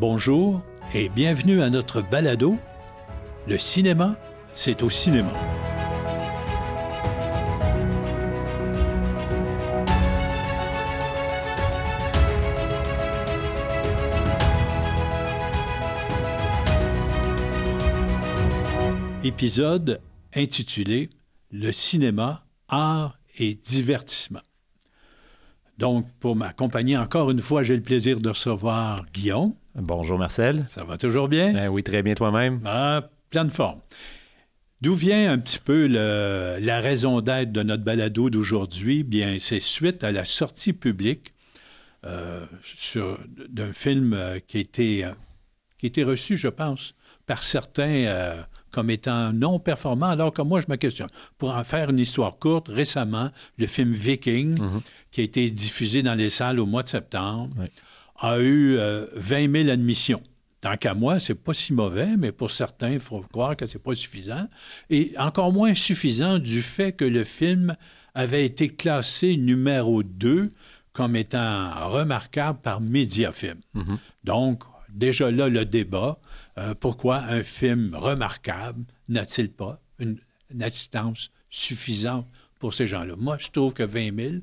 Bonjour et bienvenue à notre balado. Le cinéma, c'est au cinéma. Épisode intitulé Le cinéma, art et divertissement. Donc, pour m'accompagner encore une fois, j'ai le plaisir de recevoir Guillaume. Bonjour Marcel. Ça va toujours bien? Ben oui, très bien toi-même. Ah, plein de forme. D'où vient un petit peu la raison d'être de notre balado d'aujourd'hui? Bien, c'est suite à la sortie publique euh, d'un film euh, qui, a été, euh, qui a été reçu, je pense, par certains comme étant non performant, alors que moi, je me questionne. Pour en faire une histoire courte, récemment, le film Viking, mhm. qui a été diffusé dans les salles au mois de septembre, a eu 20 euh, 000 admissions. Tant qu'à moi, c'est pas si mauvais, mais pour certains, il faut croire que c'est pas suffisant. Et encore moins suffisant du fait que le film avait été classé numéro 2 comme étant remarquable par Mediafilm. Mhm. Donc, déjà là, le débat. Euh, pourquoi un film remarquable n'a-t-il pas une, assistance suffisante pour ces gens-là? Moi, je trouve que 20 000.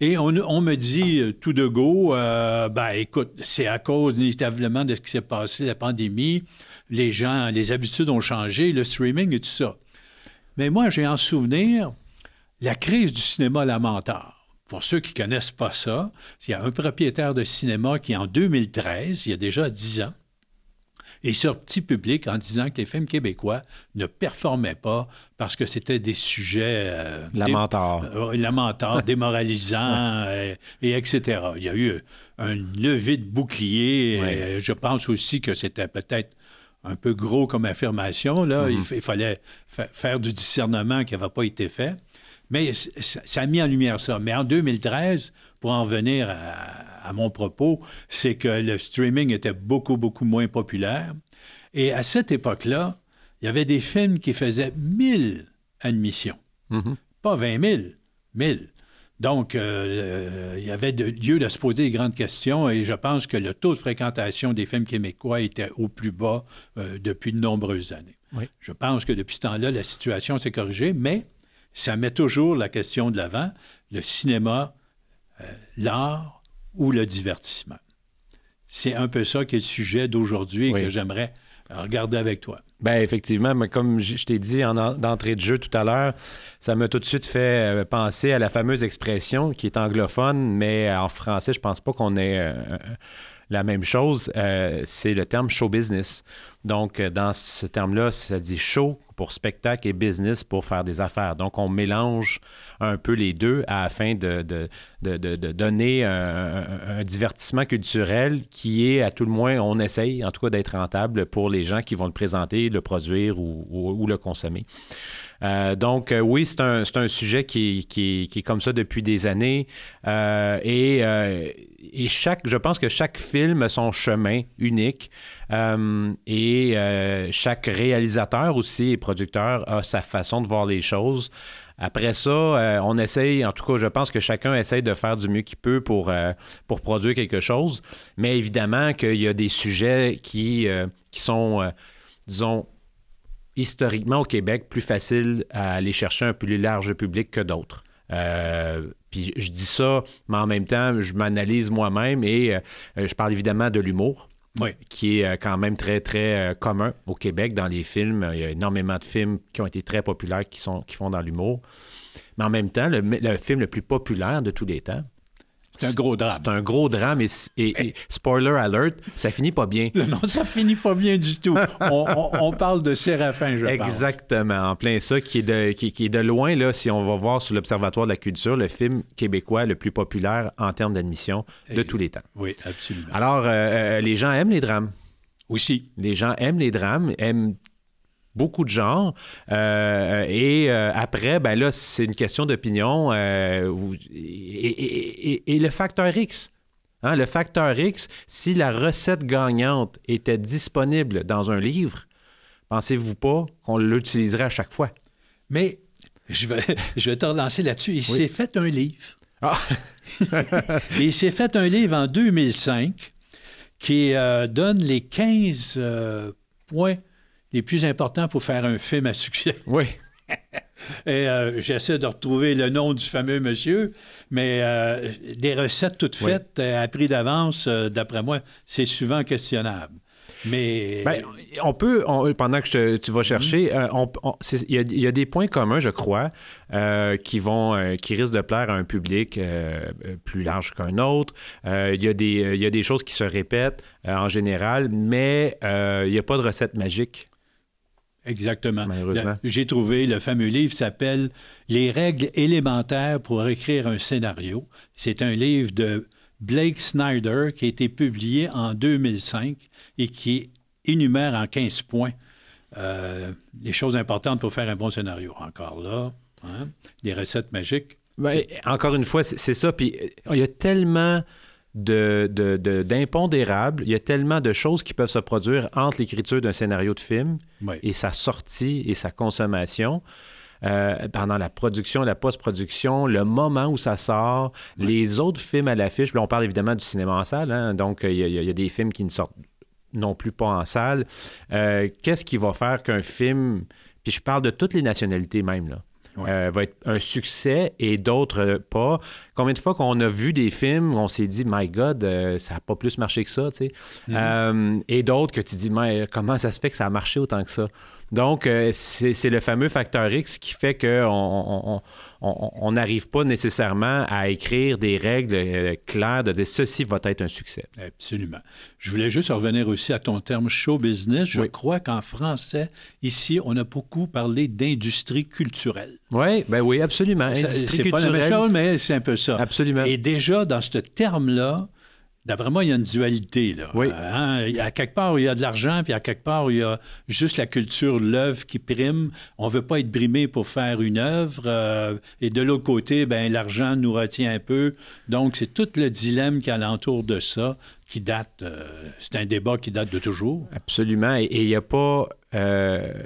Et on, me dit euh, tout de go, euh, ben écoute, c'est à cause inévitablement de ce qui s'est passé, la pandémie. Les gens, les habitudes ont changé, le streaming et tout ça. Mais moi, j'ai en souvenir la crise du cinéma lamentable. Pour ceux qui ne connaissent pas ça, il y a un propriétaire de cinéma qui, en 2013, il y a déjà 10 ans, est sorti public en disant que les films québécois ne performaient pas parce que c'était des sujets... Euh, lamentaires. Euh, démoralisants, et, etc. Il y a eu un levé de bouclier. je pense aussi que c'était peut-être un peu gros comme affirmation. Là. il, mm-hmm. fallait faire du discernement qui n'avait pas été fait. Mais ça a mis en lumière ça. Mais en 2013, pour en venir à, mon propos, c'est que le streaming était beaucoup, beaucoup moins populaire. Et à cette époque-là, il y avait des films qui faisaient 1000 admissions. Mm-hmm. Pas 20 000, 1000. Donc, euh, il y avait lieu de se poser des grandes questions et je pense que le taux de fréquentation des films québécois était au plus bas euh, depuis de nombreuses années. Je pense que depuis ce temps-là, la situation s'est corrigée, mais ça met toujours la question de l'avant, le cinéma, euh, l'art ou le divertissement. C'est un peu ça qui est le sujet d'aujourd'hui et que j'aimerais regarder avec toi. Bien, effectivement, mais comme je t'ai dit en d'entrée de jeu tout à l'heure, ça m'a tout de suite fait euh, penser à la fameuse expression qui est anglophone, mais en français, je pense pas qu'on ait euh, la même chose. c'est le terme show business. Donc, euh, dans ce terme-là, ça dit show pour spectacle et business pour faire des affaires. Donc, on mélange un peu les deux afin de, de, donner un, divertissement culturel qui est, à tout le moins, on essaye en tout cas d'être rentable pour les gens qui vont le présenter, le produire ou, le consommer. Euh, donc, euh, oui, c'est un, un, sujet qui, qui, qui, est comme ça depuis des années. et, et chaque, je pense que chaque film a son chemin unique. Euh, et euh, chaque réalisateur aussi et producteur a sa façon de voir les choses. Après ça, euh, on essaye, en tout cas, je pense que chacun essaye de faire du mieux qu'il peut pour, pour produire quelque chose. Mais évidemment qu'il y a des sujets qui, qui sont, disons, historiquement au Québec, plus faciles à aller chercher un plus large public que d'autres. puis je dis ça, mais en même temps, je m'analyse moi-même et je parle évidemment de l'humour qui est euh, quand même très, très euh, commun au Québec dans les films. Il y a énormément de films qui ont été très populaires qui, sont, qui font dans l'humour. Mais en même temps, le, film le plus populaire de tous les temps, c'est un gros drame. C'est un gros drame et, spoiler alert, ça finit pas bien. Non, ça finit pas bien du tout. on, parle de Séraphin, je Exactement, en plein ça, qui est, de, qui, est de loin, là, si on va voir sur l'Observatoire de la culture, le film québécois le plus populaire en termes d'admission de tous les temps. Oui, absolument. Alors, euh, euh, les gens aiment les drames. Aussi. Les gens aiment les drames, aiment beaucoup de genres. Euh, et euh, après, ben là, c'est une question d'opinion. Euh, et, le facteur X. Hein, le facteur X, si la recette gagnante était disponible dans un livre, pensez-vous pas qu'on l'utiliserait à chaque fois? Mais je vais, je vais te relancer là-dessus. Il s'est fait un livre. Ah. il s'est fait un livre en 2005 qui donne les 15 euh, points les plus importants pour faire un film à succès. Oui. Et euh, j'essaie de retrouver le nom du fameux monsieur, mais des recettes toutes faites à prix d'avance, d'après moi, c'est souvent questionnable. Mais. Ben, on peut, pendant que tu vas chercher, il y, a des points communs, je crois, qui vont, qui risquent de plaire à un public plus large qu'un autre. Il y, des, y a des choses qui se répètent en général, mais il n'y a pas de recette magique. Exactement. J'ai trouvé le fameux livre s'appelle Les règles élémentaires pour écrire un scénario. C'est un livre de Blake Snyder qui a été publié en 2005 et qui énumère en 15 points euh, les choses importantes pour faire un bon scénario. Encore là, hein, des recettes magiques. Ben, encore une fois, c'est ça. Puis il y a tellement d'impondérables. De, il y a tellement de choses qui peuvent se produire entre l'écriture d'un scénario de film et sa sortie et sa consommation. Euh, pendant la production, la post-production, le moment où ça sort, les autres films à l'affiche. on parle évidemment du cinéma en salle, hein. donc il y, a, des films qui ne sortent non plus pas en salle. Euh, qu'est-ce qui va faire qu'un film, puis je parle de toutes les nationalités même, là, euh, va être un succès et d'autres pas. Combien de fois qu'on a vu des films où on s'est dit, My God, euh, ça n'a pas plus marché que ça, tu sais. Mm-hmm. Euh, et d'autres que tu dis, mais comment ça se fait que ça a marché autant que ça? Donc, c'est le fameux facteur X qui fait qu'on on n'arrive pas nécessairement à écrire des règles euh, claires de dire ceci va être un succès. Absolument. Je voulais juste revenir aussi à ton terme show business. Je crois qu'en français, ici, on a beaucoup parlé d'industrie culturelle. Oui, ben oui, absolument. C'est pas la même chose, mais c'est un peu ça. Absolument. Et déjà, dans ce terme-là, D'après moi, il y a une dualité. Là. Oui. Hein? À quelque part, il y a de l'argent, puis à quelque part, il y a juste la culture, l'œuvre qui prime. On ne veut pas être brimé pour faire une œuvre. Euh, et de l'autre côté, ben, l'argent nous retient un peu. Donc, c'est tout le dilemme qui alentour de ça qui date. Euh, c'est un débat qui date de toujours. Absolument. Et il n'y a pas. Euh,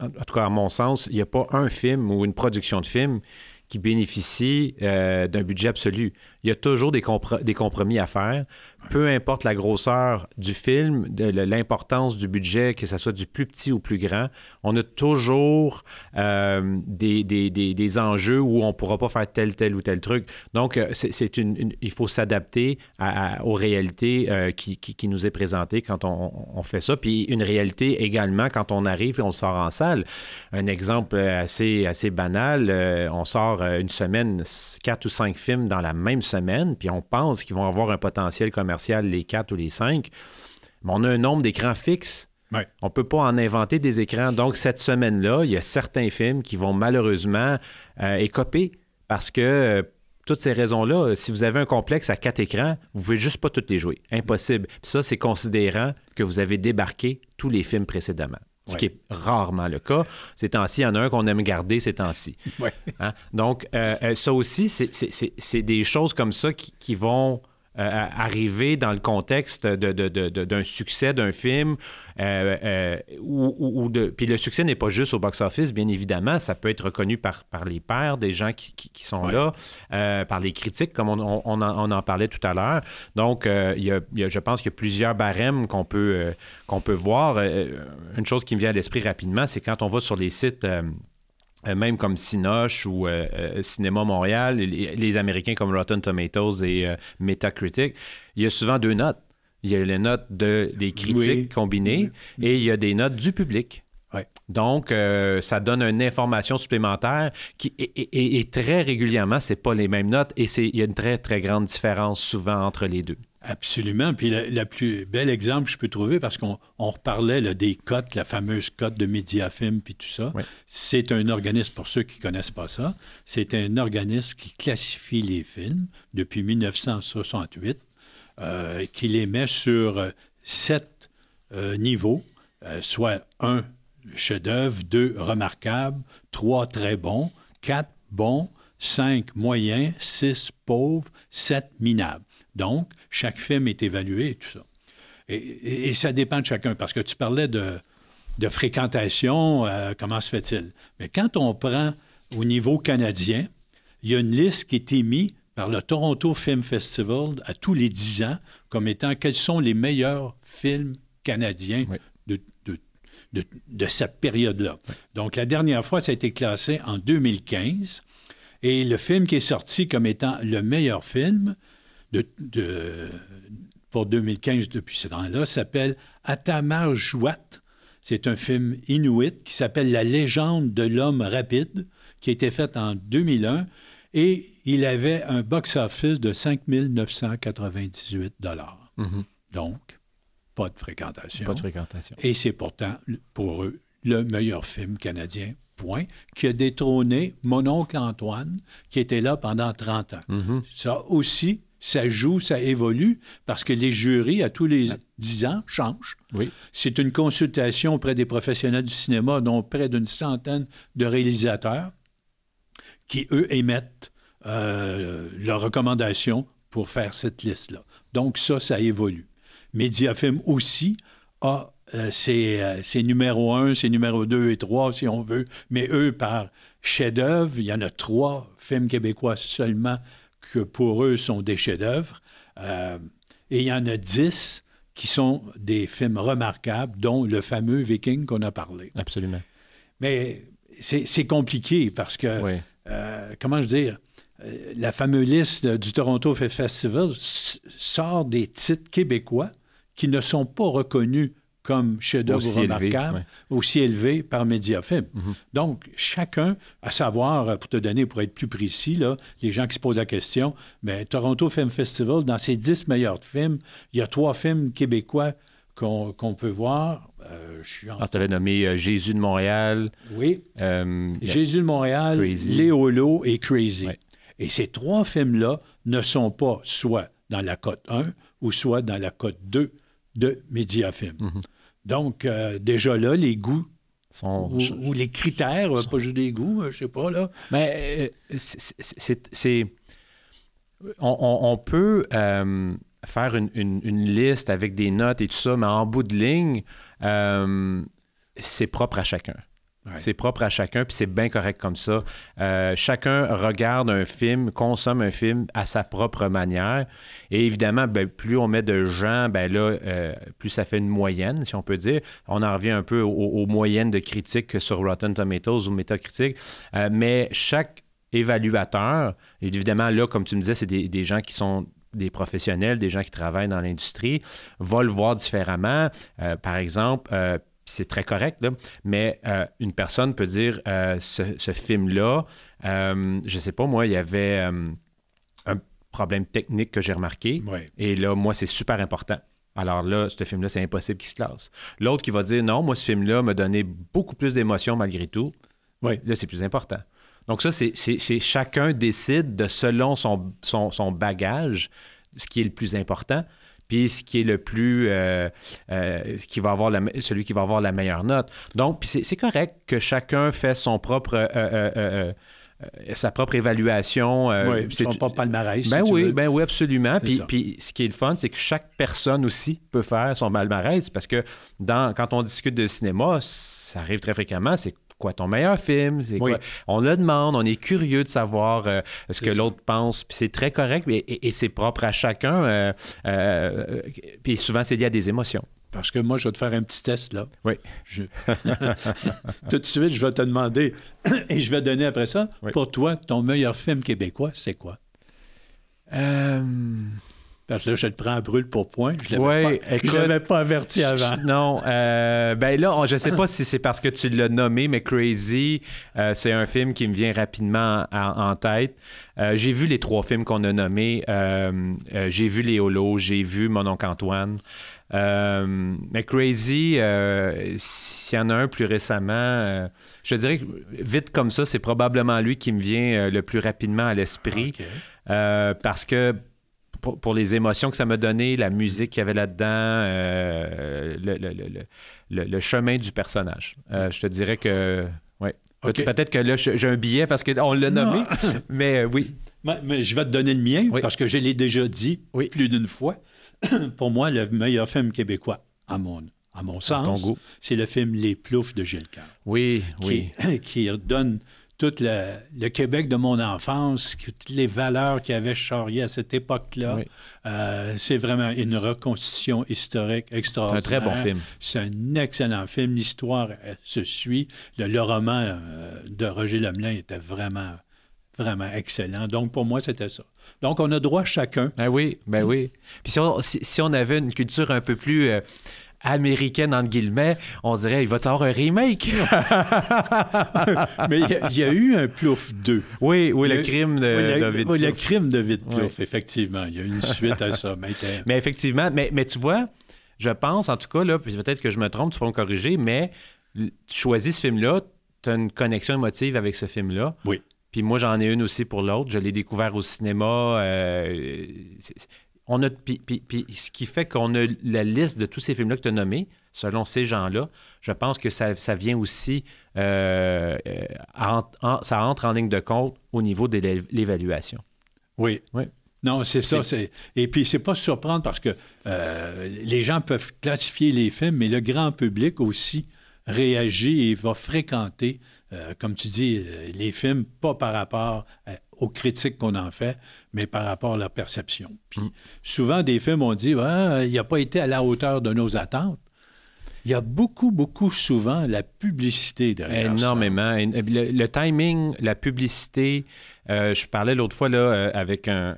en tout cas, à mon sens, il n'y a pas un film ou une production de film qui bénéficie d'un budget absolu il y a toujours des, compromis à faire. Peu importe la grosseur du film, l'importance du budget, que ce soit du plus petit ou plus grand, on a toujours euh, des, enjeux où on ne pourra pas faire tel, tel ou tel truc. Donc, euh, c'est une, il faut s'adapter aux réalités euh, qui, nous est présentées quand on, on, fait ça. Puis une réalité également quand on arrive et on sort en salle. Un exemple assez, assez banal, on sort une semaine, quatre ou cinq films dans la même semaine semaine, puis on pense qu'ils vont avoir un potentiel commercial les quatre ou les cinq, mais on a un nombre d'écrans fixes. On ne peut pas en inventer des écrans. Donc, cette semaine-là, il y a certains films qui vont malheureusement euh, écoper parce que euh, toutes ces raisons-là, si vous avez un complexe à quatre écrans, vous ne pouvez juste pas toutes les jouer. Impossible. ça, c'est considérant que vous avez débarqué tous les films précédemment ce qui est rarement le cas. Ces temps-ci, il y en a un qu'on aime garder ces temps-ci. Hein? Donc, euh, euh, ça aussi, c'est des choses comme ça qui vont euh, arriver dans le contexte d'un succès d'un film. Euh, euh, ou, de... Puis le succès n'est pas juste au box-office, bien évidemment. Ça peut être reconnu par, par les pairs des gens qui, qui, sont là, par les critiques, comme on, on, en, parlait tout à l'heure. Donc, il y, a, je pense qu'il y a plusieurs barèmes qu'on peut, qu'on peut voir. une chose qui me vient à l'esprit rapidement, c'est quand on va sur les sites même comme Cinoche ou euh, euh, Cinéma Montréal, les, Américains comme Rotten Tomatoes et Metacritic, il y a souvent deux notes. Il y a les notes de, des critiques combinées et il y a des notes du public. Donc, ça donne une information supplémentaire qui, et, très régulièrement, ce pas les mêmes notes et il y a une très, très grande différence souvent entre les deux. Absolument. Puis le plus bel exemple que je peux trouver, parce qu'on reparlait des cotes, la fameuse cote de Mediafilm, puis tout ça. C'est un organisme, pour ceux qui ne connaissent pas ça, c'est un organisme qui classifie les films depuis 1968, euh, qui les met sur euh, sept euh, niveaux, soit un chef-d'œuvre, deux remarquables, trois très bons, quatre bons, cinq moyens, six pauvres, sept minables. Donc, chaque film est évalué et tout ça. Et, ça dépend de chacun, parce que tu parlais de, fréquentation, euh, comment se fait-il? Mais quand on prend au niveau canadien, il y a une liste qui est émise par le Toronto Film Festival à tous les dix ans comme étant quels sont les meilleurs films canadiens Oui. de, de- de- de cette période-là. Donc, la dernière fois, ça a été classé en 2015. Et le film qui est sorti comme étant le meilleur film de, de- pour 2015 depuis ce temps-là s'appelle Atamar Jouat. C'est un film inuit qui s'appelle La légende de l'homme rapide, qui a été fait en 2001. Et il avait un box-office de 5 998 Mhm. Donc, pas de fréquentation. Pas de fréquentation. Et c'est pourtant, pour eux, le meilleur film canadien, point, qui a détrôné Mon oncle Antoine, qui était là pendant 30 ans. Mhm. Ça aussi, ça joue, ça évolue, parce que les jurys, à tous les 10 ans, changent. Oui. C'est une consultation auprès des professionnels du cinéma, dont près d'une centaine de réalisateurs, qui, eux, émettent euh, leurs recommandations pour faire cette liste-là. Donc, ça, ça évolue. Mediafilm aussi a euh, ses, euh, ses numéros 1, ses numéros 2 et 3, si on veut, mais eux, par chef-d'œuvre, il y en a trois films québécois seulement que pour eux sont des chefs-d'œuvre. Euh, et il y en a 10 qui sont des films remarquables, dont le fameux Viking qu'on a parlé. Absolument. Mais c'est compliqué parce que, Oui. euh, comment je veux dire, euh, la fameuse liste du Toronto Festival sort des titres québécois qui ne sont pas reconnus comme remarquables, ouais. aussi élevés par Mediafilm. Mhm. Donc, chacun, à savoir, euh, pour te donner, pour être plus précis, là, les gens qui se posent la question, mais Toronto Film Festival, dans ses dix meilleurs films, il y a trois films québécois qu'on peut voir. Euh, je suis en... Ah, tu avais nommé euh, Jésus de Montréal. Oui, euh, Jésus de Montréal. Léolo et Crazy. Ouais. Et ces trois films-là ne sont pas soit dans la cote 1 ou soit dans la cote 2 de Mediafilm. Mhm. Donc, euh, déjà là, les goûts sont, ou, ou les critères, euh, pas juste des goûts, euh, je sais pas, là. Mais euh, c'est- On, on- on peut euh, faire une, une- une liste avec des notes et tout ça, mais en bout de ligne, c'est propre à chacun. C'est propre à chacun, puis c'est bien correct comme ça. Euh, chacun regarde un film, consomme un film à sa propre manière. Et évidemment, ben, plus on met de gens, ben là, euh, plus ça fait une moyenne, si on peut dire. On en revient un peu aux, moyennes de critiques sur Rotten Tomatoes ou Metacritic. Euh, mais chaque évaluateur, évidemment, là, comme tu me disais, c'est des, gens qui sont des professionnels, des gens qui travaillent dans l'industrie, va le voir différemment. Par exemple, c'est très correct, là, mais euh, une personne peut dire euh, ce, ce film-là, euh, je sais pas, moi, il y avait euh, un problème technique que j'ai remarqué, Ouais. et là, moi, c'est super important. Alors là, ce film-là, c'est impossible qu'il se classe. L'autre qui va dire non, moi, ce film-là m'a donné beaucoup plus d'émotions malgré tout. Oui. Là, c'est plus important. Donc, ça, c'est chacun décide de selon son, son, son bagage, ce qui est le plus important, puis ce qui est le plus. euh, euh, qui va avoir la celui qui va avoir la meilleure note. Donc, c'est correct que chacun fait son propre. euh, sa propre évaluation. oui, c'est pas palmarès. ben si tu oui, veux. ben oui, absolument. Puis, puis ce qui est le fun, c'est que chaque personne aussi peut faire son palmarès parce que dans, quand on discute de cinéma, ça arrive très fréquemment. C'est quoi ton meilleur film? C'est Oui. quoi? On le demande, on est curieux de savoir euh, ce que l'autre pense. Puis c'est très correct et, et- et c'est propre à chacun. euh, euh, puis souvent, c'est lié à des émotions. Parce que moi, je vais te faire un petit test, là. Oui. Je- Tout de suite, je vais te demander, et je vais donner après ça, Oui. pour toi, ton meilleur film québécois, c'est quoi? Parce que là, je te prends à brûle pour point. Je ne Ouais, l'avais pas, l'avais pas averti avant. Non, euh, ben là, on- je sais pas si c'est parce que tu l'as nommé, mais Crazy, euh, c'est un film qui me vient rapidement en, en tête. Euh, j'ai vu les trois films qu'on a nommés. Euh, j'ai vu Les Holos, j'ai vu Mon oncle Antoine. Mais Crazy, s'il y en a un plus récemment, je dirais que vite comme ça, c'est probablement lui qui me vient le plus rapidement à l'esprit. Parce que pour, pour les émotions que ça m'a donné, la musique qu'il y avait là-dedans, euh, le, le- le- le- chemin du personnage. Euh, je te dirais que. Ouais. Peut-être que là, j'ai un billet parce qu'on l'a nommé, mais euh, oui. Mais, mais je vais te donner le mien, Oui. parce que je l'ai déjà dit Oui. plus d'une fois. pour moi, le meilleur film québécois, à mon, à mon sens, c'est le film Les Ploufs de Gilles Carre. Oui, oui. qui, qui donne tout le, Québec de mon enfance, toutes les valeurs qu'il avait charriées à cette époque-là. Euh, c'est vraiment une reconstitution historique extraordinaire. C'est un très bon film. C'est un excellent film. L'histoire se suit. Le, roman euh, de Roger Lemelin était vraiment, vraiment excellent. Donc, pour moi, c'était ça. Donc, on a droit chacun. Ben oui, ben oui. Puis si on, avait une culture un peu plus... Euh, américaine, entre guillemets, on dirait, il va y avoir un remake? Mais il y, a eu un Plouf 2. Oui, oui, le crime de David Oui, le crime de David Plouf, effectivement. Il y a une suite à ça. Mais, effectivement, mais, mais, tu vois, je pense, en tout cas, là, peut-être que je me trompe, tu peux me corriger, mais tu choisis ce film-là, tu as une connexion émotive avec ce film-là. Oui. Puis moi, j'en ai une aussi pour l'autre. Je l'ai découvert au cinéma. Euh, on a, puis, ce qui fait qu'on a la liste de tous ces films-là que tu as nommés, selon ces gens-là, je pense que ça, vient aussi, euh, euh, ça entre en ligne de compte au niveau de l'évaluation. Oui. oui. Non, c'est ça. Et puis, c'est pas surprendre parce que euh, les gens peuvent classifier les films, mais le grand public aussi réagit et va fréquenter, comme tu dis, les films, pas par rapport aux critiques qu'on en fait, mais par rapport à leur perception. Puis mm. souvent, des films, on dit ah, il n'a pas été à la hauteur de nos attentes. Il y a beaucoup, beaucoup souvent la publicité derrière Énormément. Le, timing, la publicité. Euh, je parlais l'autre fois là, euh, avec un,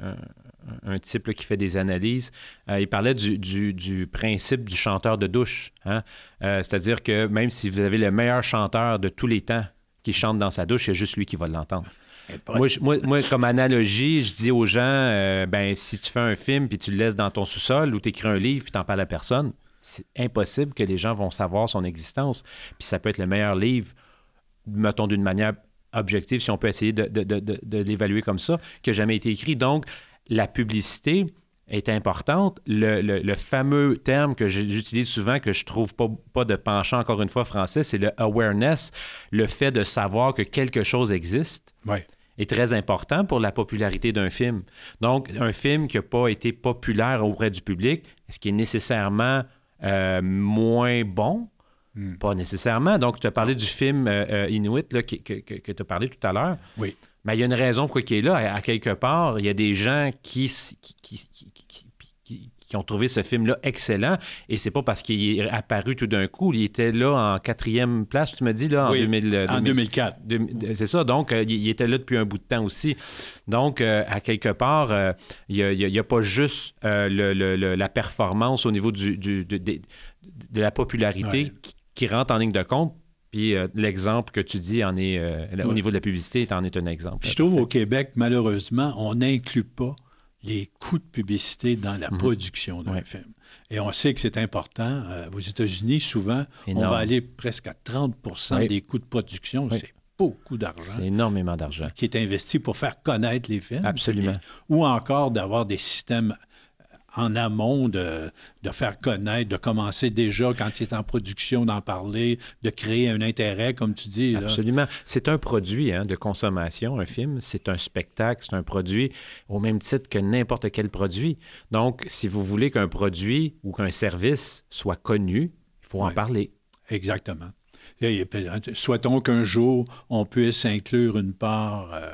type qui fait des analyses. Euh, il parlait du, principe du chanteur de douche. Hein. C'est-à-dire que même si vous avez le meilleur chanteur de tous les temps qui chante dans sa douche, c'est juste lui qui va l'entendre. Moi, comme analogie, je dis aux gens, euh, ben, si tu fais un film puis tu le laisses dans ton sous-sol ou tu écris un livre puis tu n'en parles à personne, c'est impossible que les gens vont savoir son existence. Puis ça peut être le meilleur livre, mettons d'une manière objective, si on peut essayer de, l'évaluer comme ça, qui n'a jamais été écrit. Donc, la publicité est importante. Le, fameux terme que j'utilise souvent, que je trouve pas, pas de penchant, encore une fois, français, c'est le awareness, le fait de savoir que quelque chose existe. Ouais est très important pour la popularité d'un film. Donc, un film qui n'a pas été populaire auprès du public, est-ce qu'il est nécessairement euh, moins bon? Hmm. Pas nécessairement. Donc, tu as parlé du film euh, euh, Inuit là, que, que tu as parlé tout à l'heure. Oui. Mais il y a une raison pour qui est là. À, quelque part, il y a des gens qui, qui, ont trouvé ce film-là excellent. Et c'est pas parce qu'il est apparu tout d'un coup. Il était là en quatrième place, tu me dis, là, en, 2004. c'est ça. Donc, euh, il était là depuis un bout de temps aussi. Donc, euh, à quelque part, euh, il n'y a, pas juste la performance au niveau du, de, la popularité qui, rentre en ligne de compte. Puis l'exemple que tu dis en est, au niveau de la publicité, en est un exemple. Je trouve au Québec, malheureusement, on n'inclut pas les coûts de publicité dans la mhm. production d'un film. Et on sait que c'est important. Euh, aux États-Unis, souvent, on va aller presque à 30% des coûts de production. C'est beaucoup d'argent. C'est énormément d'argent. Qui est investi pour faire connaître les films. Absolument. ou encore d'avoir des systèmes en amont de, faire connaître, de commencer déjà quand il est en production d'en parler, de créer un intérêt, comme tu dis. Absolument. C'est un produit hein, de consommation, un film. C'est un spectacle, c'est un produit au même titre que n'importe quel produit. Donc, si vous voulez qu'un produit ou qu'un service soit connu, il faut en parler. Exactement. Souhaitons qu'un jour, on puisse inclure une part euh,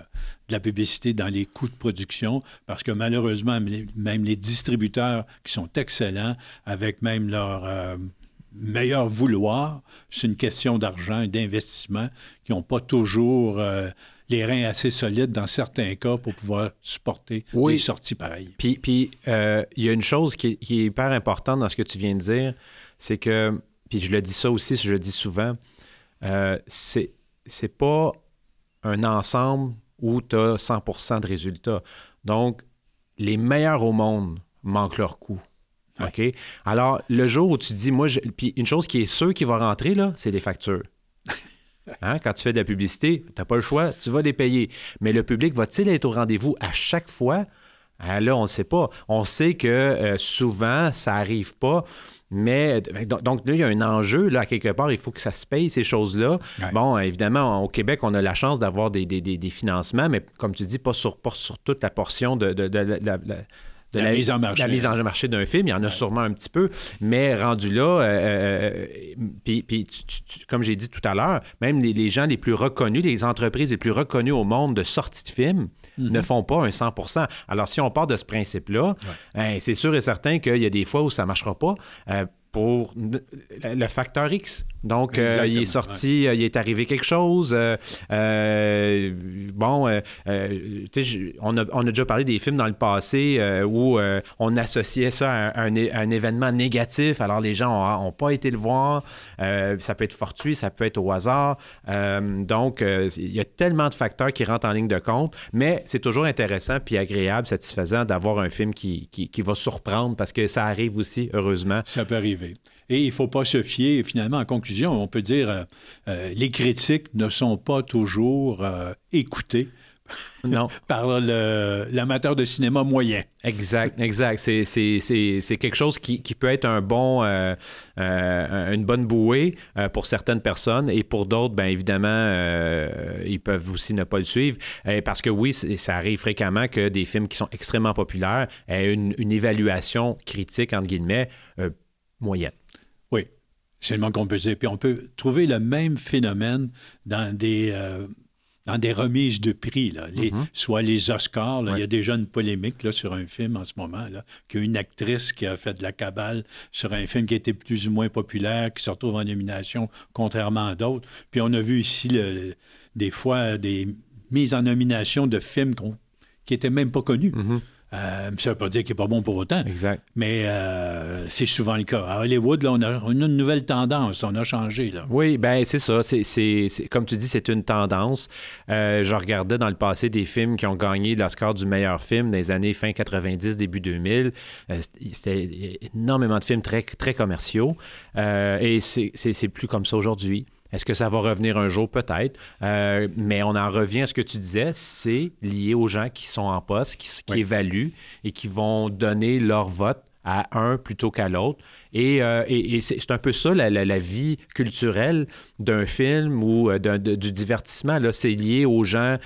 de la publicité dans les coûts de production, parce que malheureusement, même les distributeurs qui sont excellents, avec même leur euh, meilleur vouloir, c'est une question d'argent et d'investissement, qui n'ont pas toujours euh, les reins assez solides dans certains cas pour pouvoir supporter des sorties pareilles. Puis, puis il y a une chose qui est, qui est hyper importante dans ce que tu viens de dire, c'est que puis je le dis ça aussi, je le dis souvent, euh, c'est, pas un ensemble où tu as 100% de résultats. Donc, les meilleurs au monde manquent leur coût. OK? Alors, le jour où tu dis, moi, puis une chose qui est sûre qui va rentrer, là, c'est les factures. Hein? Quand tu fais de la publicité, tu n'as pas le choix, tu vas les payer. Mais le public va-t-il être au rendez-vous à chaque fois? Ah, là, on ne sait pas. On sait que euh, souvent, ça n'arrive pas. Mais donc, là, il y a un enjeu, là, à quelque part, il faut que ça se paye, ces choses-là. Bon, évidemment, au Québec, on a la chance d'avoir des, financements, mais comme tu dis, pas sur, sur toute la portion de, de la, mise en marché. La mise en marché d'un film, il y en a sûrement un petit peu, mais rendu là, euh, puis, comme j'ai dit tout à l'heure, même les, gens les plus reconnus, les entreprises les plus reconnues au monde de sortie de films, ne mhm. font pas un 100% Alors, si on part de ce principe-là, ben, c'est sûr et certain qu'il y a des fois où ça ne marchera pas pour le facteur X. Donc, euh, il est sorti, euh, il est arrivé quelque chose. Euh, bon, on a, on, a, déjà parlé des films dans le passé où on associait ça à un, événement négatif, alors les gens n'ont pas été le voir. ça peut être fortuit, ça peut être au hasard. donc, il y a tellement de facteurs qui rentrent en ligne de compte, mais c'est toujours intéressant puis agréable, satisfaisant d'avoir un film qui, qui, qui va surprendre parce que ça arrive aussi, heureusement. Ça peut arriver. Et il ne faut pas se fier, finalement, en conclusion, on peut dire euh, euh, les critiques ne sont pas toujours euh, écoutées. Non. par l'amateur de cinéma moyen. Exact, exact. C'est quelque chose qui, peut être un bon, une bonne bouée pour certaines personnes et pour d'autres, bien évidemment, ils peuvent aussi ne pas le suivre. parce que oui, ça arrive fréquemment que des films qui sont extrêmement populaires aient une, une évaluation critique, entre guillemets, moyenne. Oui, c'est le moins qu'on peut dire. Puis on peut trouver le même phénomène dans des, euh, dans des remises de prix, là. Mm-hmm. soit les Oscars. Il y a déjà une polémique là, sur un film en ce moment, là, qu'une actrice qui a fait de la cabale sur un film qui était plus ou moins populaire, qui se retrouve en nomination, contrairement à d'autres. Puis on a vu ici des fois des mises en nomination de films qui n'étaient même pas connus. Mm-hmm. Euh, ça ne veut pas dire qu'il n'est pas bon pour autant. Exact. Mais euh, c'est souvent le cas. À Hollywood, là, on, a, une nouvelle tendance. On a changé. Là. Oui, ben c'est ça. C'est, comme tu dis, c'est une tendance. Euh, je regardais dans le passé des films qui ont gagné l'Oscar du meilleur film dans les années fin 90, début 2000. c'était énormément de films très, très commerciaux. et c'est plus comme ça aujourd'hui. Est-ce que ça va revenir un jour? Peut-être. Euh, mais on en revient à ce que tu disais, c'est lié aux gens qui sont en poste, qui, évaluent et qui vont donner leur vote à un plutôt qu'à l'autre. Et, euh, c'est un peu ça, la, vie culturelle d'un film ou euh, du divertissement. C'est lié aux gens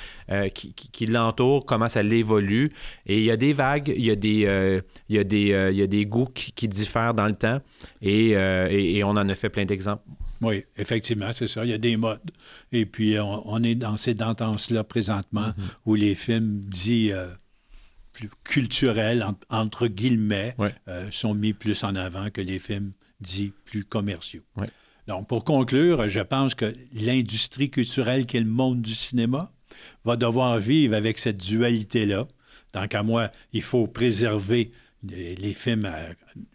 qui, l'entourent, comment ça l'évolue. Et il y a des vagues, il y a des, il y a des, il y a des goûts qui, diffèrent dans le temps. et on en a fait plein d'exemples. Oui, effectivement, c'est ça. Il y a des modes. Et puis, on, est dans ces tendances-là présentement mm-hmm. où les films dits euh, plus culturels, entre guillemets, euh, sont mis plus en avant que les films dits plus commerciaux. Donc, pour conclure, je pense que l'industrie culturelle qui est le monde du cinéma va devoir vivre avec cette dualité-là. Tant qu'à moi, il faut préserver les, films euh,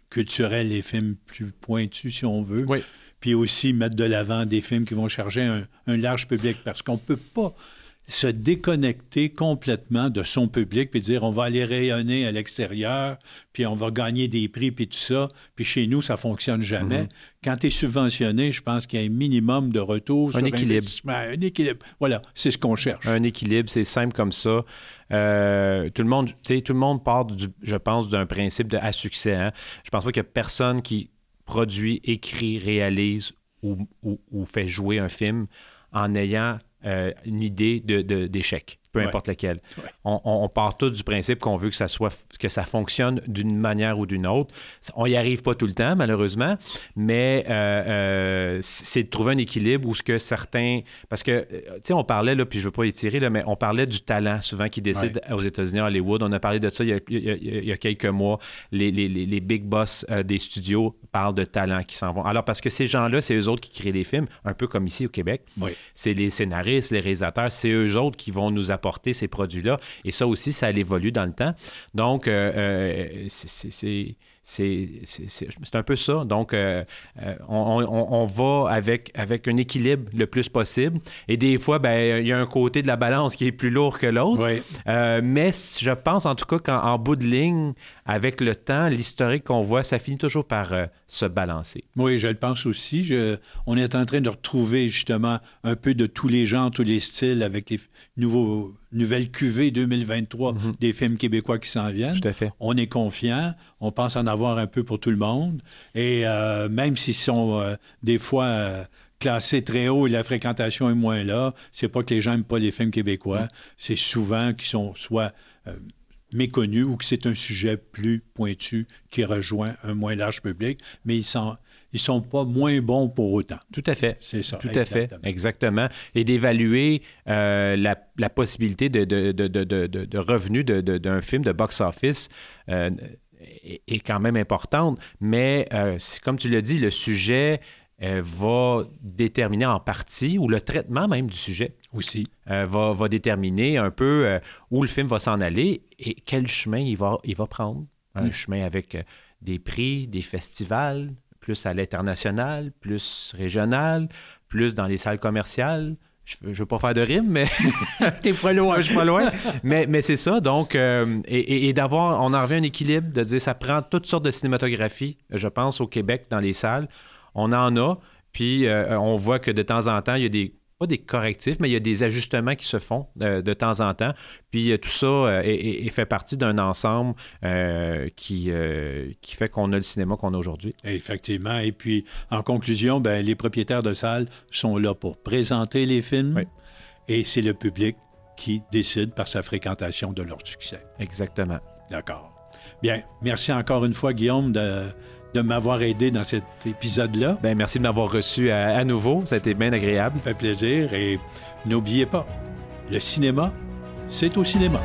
culturels, les films plus pointus, si on veut. Oui puis aussi mettre de l'avant des films qui vont charger un, large public, parce qu'on ne peut pas se déconnecter complètement de son public, puis dire on va aller rayonner à l'extérieur, puis on va gagner des prix, puis tout ça, puis chez nous, ça fonctionne jamais. Mm-hmm. Quand tu es subventionné, je pense qu'il y a un minimum de retour un équilibre. Un équilibre. Voilà, c'est ce qu'on cherche. Un équilibre, c'est simple comme ça. Euh, tout, le monde, tout le monde part, je pense, d'un principe de à succès. Hein. Je pense pas qu'il y a personne qui produit, écrit, réalise ou, fait jouer un film en ayant euh, une idée d'échec peu importe lequel. On, part tous du principe qu'on veut que ça soit que ça fonctionne d'une manière ou d'une autre. On n'y arrive pas tout le temps, malheureusement, mais euh, euh, c'est de trouver un équilibre où ce que certains. Parce que, euh, tu sais, on parlait, là, puis je ne veux pas étirer, là, mais on parlait du talent souvent qui décide aux États-Unis, à Hollywood. On a parlé de ça il y a, quelques mois. Les, les, big boss des studios parlent de talent qui s'en vont. Alors, parce que ces gens-là, c'est eux autres qui créent les films, un peu comme ici au Québec. C'est les scénaristes, les réalisateurs, c'est eux autres qui vont nous apporter apporter ces produits-là. Et ça aussi, ça évolue dans le temps. Donc, euh, euh, c'est c'est un peu ça. Donc, euh, on, va avec, avec un équilibre le plus possible. Et des fois, ben, il y a un côté de la balance qui est plus lourd que l'autre. mais je pense en tout cas qu'en bout de ligne, avec le temps, l'historique qu'on voit, ça finit toujours par euh, se balancer. Oui, je le pense aussi. on est en train de retrouver justement un peu de tous les genres, tous les styles avec les nouveaux, nouvelles cuvées 2023 mhm. des films québécois qui s'en viennent. Tout à fait. On est confiant. On pense en avoir un peu pour tout le monde. Et euh, même s'ils sont euh, des fois classés très haut et la fréquentation est moins là, c'est pas que les gens n'aiment pas les films québécois. Mhm. C'est souvent qu'ils sont soit méconnu ou que c'est un sujet plus pointu qui rejoint un moins large public, mais ils sont, ils sont pas moins bons pour autant. Tout à fait. C'est ça. Tout à fait, exactement. Et d'évaluer euh, la, possibilité de, de, de, de revenus d'un film de box-office. Euh, est, quand même importante, mais euh, comme tu l'as dit, le sujet va déterminer en partie, ou le traitement même du sujet aussi, va, va, déterminer un peu où le film va s'en aller et quel chemin il va, il va prendre. Un mm. chemin avec des prix, des festivals, plus à l'international, plus régional, plus dans les salles commerciales. Je ne veux pas faire de rime, mais. T'es pas loin. je suis pas loin. Mais, mais c'est ça. Donc, euh, et, d'avoir. On en revient un équilibre, de dire ça prend toutes sortes de cinématographie, je pense, au Québec, dans les salles. On en a. Puis, euh, on voit que de temps en temps, il y a des pas des correctifs, mais il y a des ajustements qui se font euh, de temps en temps. Puis euh, tout ça euh, est, fait partie d'un ensemble qui, qui fait qu'on a le cinéma qu'on a aujourd'hui. Effectivement. Et puis, en conclusion, ben, les propriétaires de salles sont là pour présenter les films et c'est le public qui décide par sa fréquentation de leur succès. Exactement. D'accord. Bien, merci encore une fois, Guillaume, de de m'avoir aidé dans cet épisode-là. Ben, merci de m'avoir reçu à, nouveau. Ça a été bien agréable. Ça fait plaisir. Et n'oubliez pas, le cinéma, c'est au cinéma.